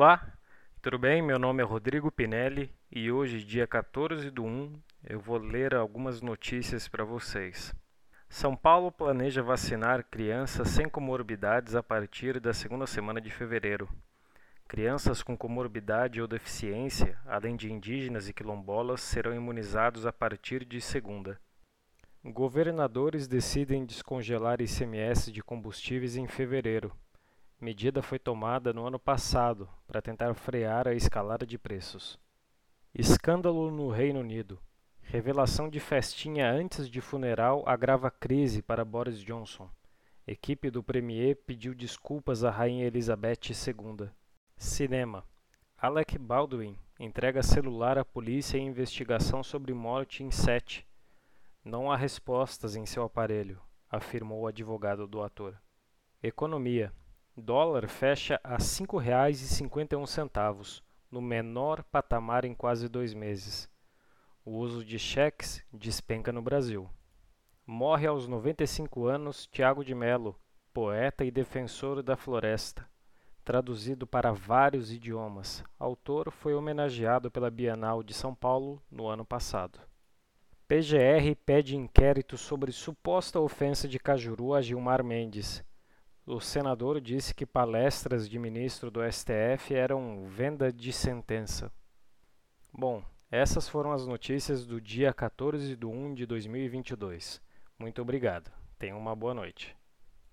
Olá, tudo bem? Meu nome é Rodrigo Pinelli e hoje, dia 14 do 1, eu vou ler algumas notícias para vocês. São Paulo planeja vacinar crianças sem comorbidades a partir da segunda semana de fevereiro. Crianças com comorbidade ou deficiência, além de indígenas e quilombolas, serão imunizados a partir de segunda. Governadores decidem descongelar ICMS de combustíveis em fevereiro. Medida foi tomada no ano passado para tentar frear a escalada de preços. Escândalo no Reino Unido. Revelação de festinha antes de funeral agrava crise para Boris Johnson. Equipe do Premier pediu desculpas à Rainha Elizabeth II. Cinema. Alec Baldwin entrega celular à polícia em investigação sobre morte em Sete. Não há respostas em seu aparelho, afirmou o advogado do ator. Economia. Dólar fecha a R$ 5,51, no menor patamar em quase dois meses. O uso de cheques despenca no Brasil. Morre aos 95 anos Tiago de Melo, poeta e defensor da floresta. Traduzido para vários idiomas, autor foi homenageado pela Bienal de São Paulo no ano passado. PGR pede inquérito sobre suposta ofensa de Cajuru a Gilmar Mendes o senador disse que palestras de ministro do STF eram venda de sentença. Bom, essas foram as notícias do dia 14 de 1 de 2022. Muito obrigado. Tenha uma boa noite.